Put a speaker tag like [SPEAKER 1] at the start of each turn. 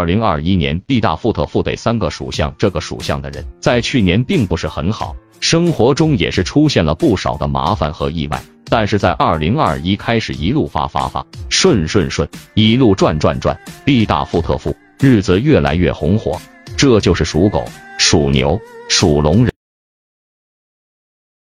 [SPEAKER 1] 二零二一年，地大富特富得三个属相，这个属相的人在去年并不是很好，生活中也是出现了不少的麻烦和意外。但是在二零二一开始一路发发发，顺顺顺，一路转转转，地大富特富，日子越来越红火。这就是属狗、属牛、属龙人。